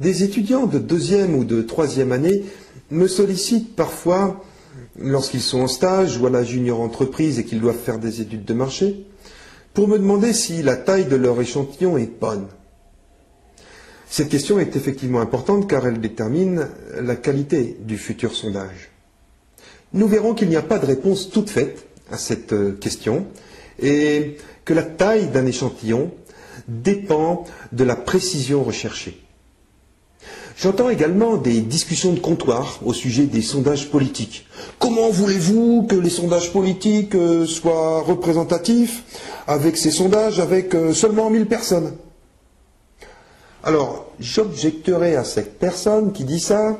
Des étudiants de deuxième ou de troisième année me sollicitent parfois lorsqu'ils sont en stage ou à la junior entreprise et qu'ils doivent faire des études de marché, pour me demander si la taille de leur échantillon est bonne. Cette question est effectivement importante car elle détermine la qualité du futur sondage. Nous verrons qu'il n'y a pas de réponse toute faite à cette euh, question et que la taille d'un échantillon dépend de la précision recherchée. J'entends également des discussions de comptoir au sujet des sondages politiques. Comment voulez-vous que les sondages politiques euh, soient représentatifs avec ces sondages avec euh, seulement 1000 personnes? Alors, j'objecterai à cette personne qui dit ça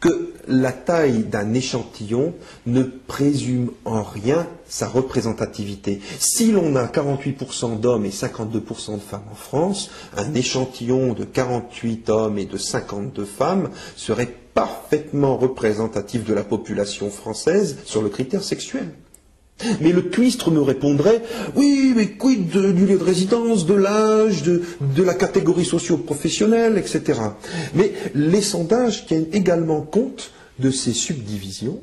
que la taille d'un échantillon ne présume en rien sa représentativité. Si l'on a 48% d'hommes et 52% de femmes en France, un échantillon de 48 hommes et de 52 femmes serait parfaitement représentatif de la population française sur le critère sexuel. Mais le cuistre me répondrait Oui, mais quid du lieu de résidence, de l'âge, de, de, la catégorie socio-professionnelle, etc. Mais les sondages tiennent également compte de ces subdivisions,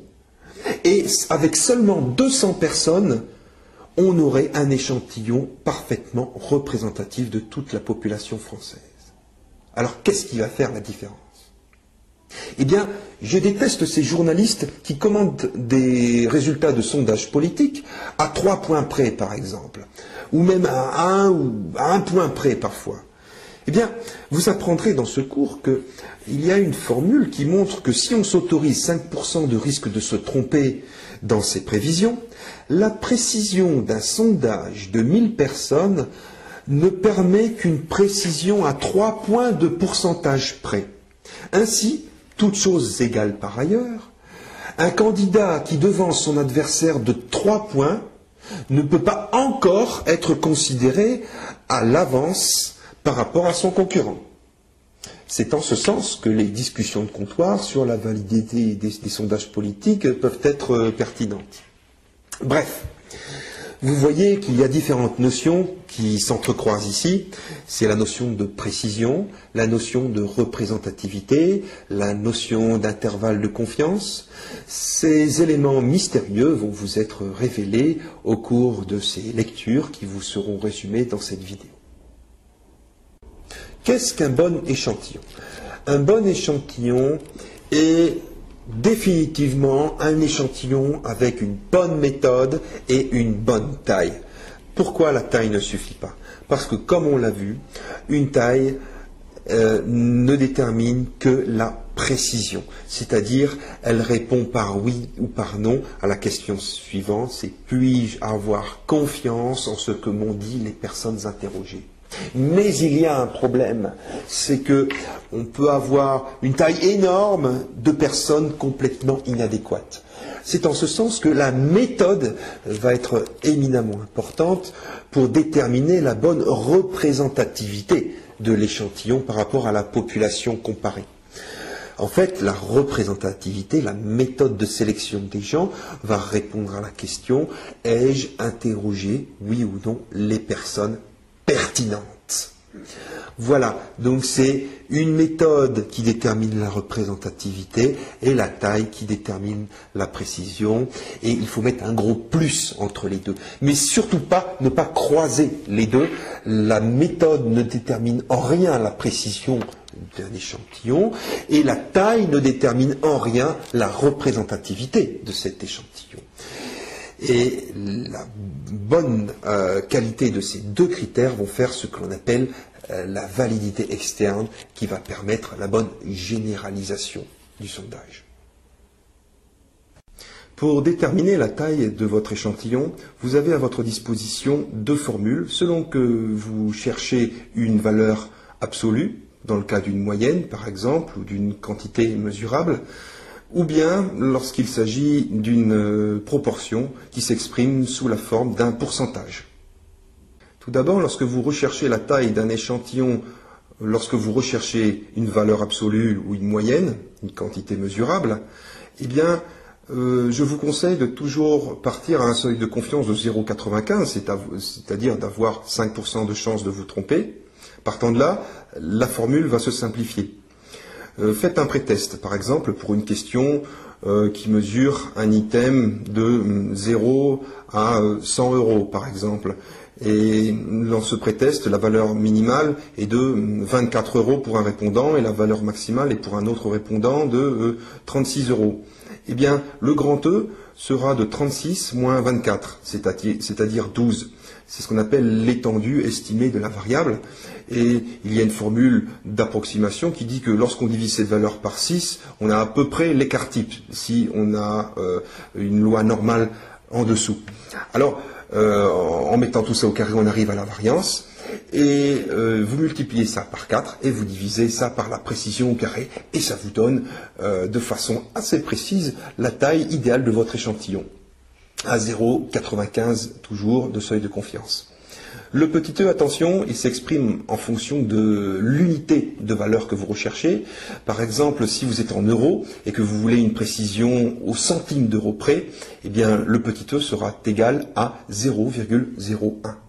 et avec seulement 200 personnes, on aurait un échantillon parfaitement représentatif de toute la population française. Alors qu'est-ce qui va faire la différence? Eh bien, je déteste ces journalistes qui commandent des résultats de sondages politiques à trois points près, par exemple, ou même à un, ou à un point près parfois. Eh bien, vous apprendrez dans ce cours qu'il y a une formule qui montre que si on s'autorise 5% de risque de se tromper dans ses prévisions, la précision d'un sondage de 1000 personnes ne permet qu'une précision à 3 points de pourcentage près. Ainsi, toutes choses égales par ailleurs, un candidat qui devance son adversaire de trois points ne peut pas encore être considéré à l'avance par rapport à son concurrent. C'est en ce sens que les discussions de comptoir sur la validité des, sondages politiques peuvent être pertinentes. Bref, vous voyez qu'il y a différentes notions qui s'entrecroisent ici. C'est la notion de précision, la notion de représentativité, la notion d'intervalle de confiance. Ces éléments mystérieux vont vous être révélés au cours de ces lectures qui vous seront résumées dans cette vidéo. Qu'est-ce qu'un bon échantillon? Un bon échantillon est définitivement un échantillon avec une bonne méthode et une bonne taille. Pourquoi la taille ne suffit pas? Parce que, comme on l'a vu, une taille euh, ne détermine que la précision, c'est-à-dire elle répond par oui ou par non à la question suivante, c'est puis-je avoir confiance en ce que m'ont dit les personnes interrogées? Mais il y a un problème, c'est que on peut avoir une taille énorme de personnes complètement inadéquates. C'est en ce sens que la méthode va être éminemment importante pour déterminer la bonne représentativité de l'échantillon par rapport à la population comparée. En fait, la représentativité, la méthode de sélection des gens va répondre à la question ai-je interrogé, oui ou non, les personnes pertinente. Voilà, donc c'est une méthode qui détermine la représentativité et la taille qui détermine la précision. Et il faut mettre un gros plus entre les deux. Mais surtout pas ne pas croiser les deux. La méthode ne détermine en rien la précision d'un échantillon et la taille ne détermine en rien la représentativité de cet échantillon. Et la bonne euh, qualité de ces deux critères vont faire ce que l'on appelle euh, la validité externe qui va permettre la bonne généralisation du sondage. Pour déterminer la taille de votre échantillon, vous avez à votre disposition deux formules. Selon que vous cherchez une valeur absolue, dans le cas d'une moyenne par exemple, ou d'une quantité mesurable, ou bien lorsqu'il s'agit d'une euh, proportion qui s'exprime sous la forme d'un pourcentage. Tout d'abord, lorsque vous recherchez la taille d'un échantillon, lorsque vous recherchez une valeur absolue ou une moyenne, une quantité mesurable, eh bien, euh, je vous conseille de toujours partir à un seuil de confiance de 0,95, c'est-à-dire d'avoir 5% de chance de vous tromper. Partant de là, la formule va se simplifier. Euh, faites un pré-test, par exemple, pour une question euh, qui mesure un item de 0 à 100 euros, par exemple. Et dans ce pré-test, la valeur minimale est de 24 euros pour un répondant et la valeur maximale est pour un autre répondant de 36 euros. Eh bien, le grand E sera de 36 moins 24, c'est-à-dire 12. C'est ce qu'on appelle l'étendue estimée de la variable. Et il y a une formule d'approximation qui dit que lorsqu'on divise cette valeur par 6, on a à peu près l'écart type, si on a euh, une loi normale en dessous. Alors, euh, en mettant tout ça au carré, on arrive à la variance. Et euh, vous multipliez ça par 4 et vous divisez ça par la précision au carré. Et ça vous donne de façon assez précise la taille idéale de votre échantillon à 0,95 toujours de seuil de confiance. Le petit e, attention, il s'exprime en fonction de l'unité de valeur que vous recherchez. Par exemple, si vous êtes en euros et que vous voulez une précision au centime d'euro près, eh bien, le petit e sera égal à 0,01.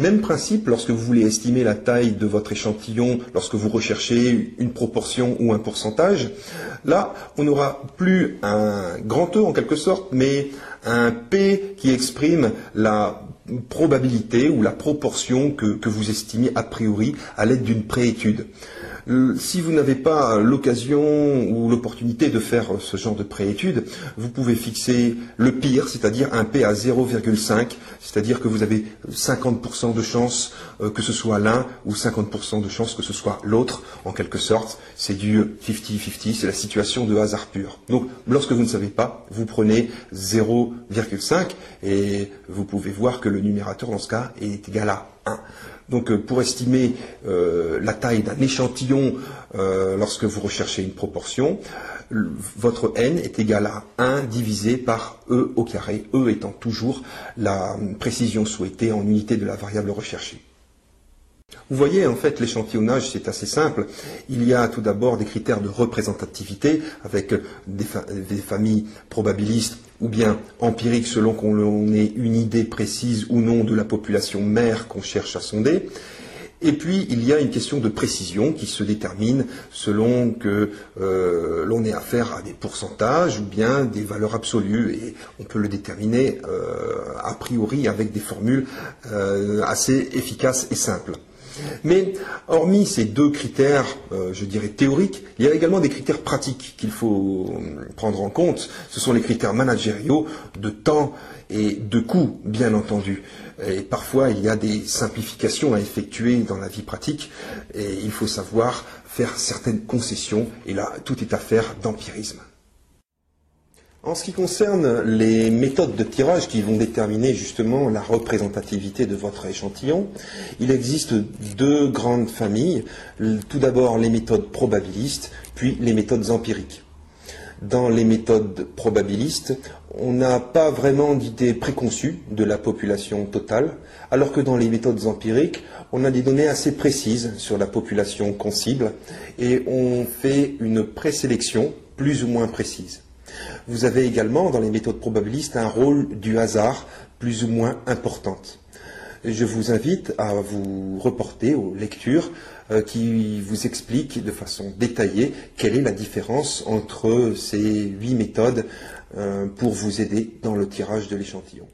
Même principe lorsque vous voulez estimer la taille de votre échantillon, lorsque vous recherchez une proportion ou un pourcentage. Là, on n'aura plus un grand E en quelque sorte, mais un P qui exprime la probabilité ou la proportion que, vous estimez a priori à l'aide d'une préétude. Euh, si vous n'avez pas l'occasion ou l'opportunité de faire ce genre de préétude, vous pouvez fixer le pire, c'est-à-dire un P à 0,5, c'est-à-dire que vous avez 50% de chance euh, que ce soit l'un ou 50% de chance que ce soit l'autre, en quelque sorte. C'est du 50-50, c'est la situation de hasard pur. Donc, lorsque vous ne savez pas, vous prenez 0,5 et vous pouvez voir que le numérateur dans ce cas est égal à 1. Donc euh, pour estimer euh, la taille d'un échantillon euh, lorsque vous recherchez une proportion, votre n est égal à 1 divisé par e au carré, e étant toujours la précision souhaitée en unité de la variable recherchée. Vous voyez, en fait, l'échantillonnage, c'est assez simple. Il y a tout d'abord des critères de représentativité avec des, familles probabilistes ou bien empiriques selon qu'on ait une idée précise ou non de la population mère qu'on cherche à sonder. Et puis, il y a une question de précision qui se détermine selon que euh, l'on ait affaire à des pourcentages ou bien des valeurs absolues. Et on peut le déterminer euh, a priori avec des formules euh, assez efficaces et simples. Mais hormis ces deux critères, euh, je dirais théoriques, il y a également des critères pratiques qu'il faut euh, prendre en compte. Ce sont les critères managériaux de temps et de coût, bien entendu. Et parfois, il y a des simplifications à effectuer dans la vie pratique et il faut savoir faire certaines concessions. Et là, tout est affaire d'empirisme. En ce qui concerne les méthodes de tirage qui vont déterminer justement la représentativité de votre échantillon, il existe deux grandes familles. Tout d'abord les méthodes probabilistes, puis les méthodes empiriques. Dans les méthodes probabilistes, on n'a pas vraiment d'idée préconçue de la population totale, alors que dans les méthodes empiriques, on a des données assez précises sur la population qu'on cible et on fait une présélection plus ou moins précise. Vous avez également dans les méthodes probabilistes un rôle du hasard plus ou moins importante. Je vous invite à vous reporter aux lectures euh, qui vous expliquent de façon détaillée quelle est la différence entre ces huit méthodes euh, pour vous aider dans le tirage de l'échantillon.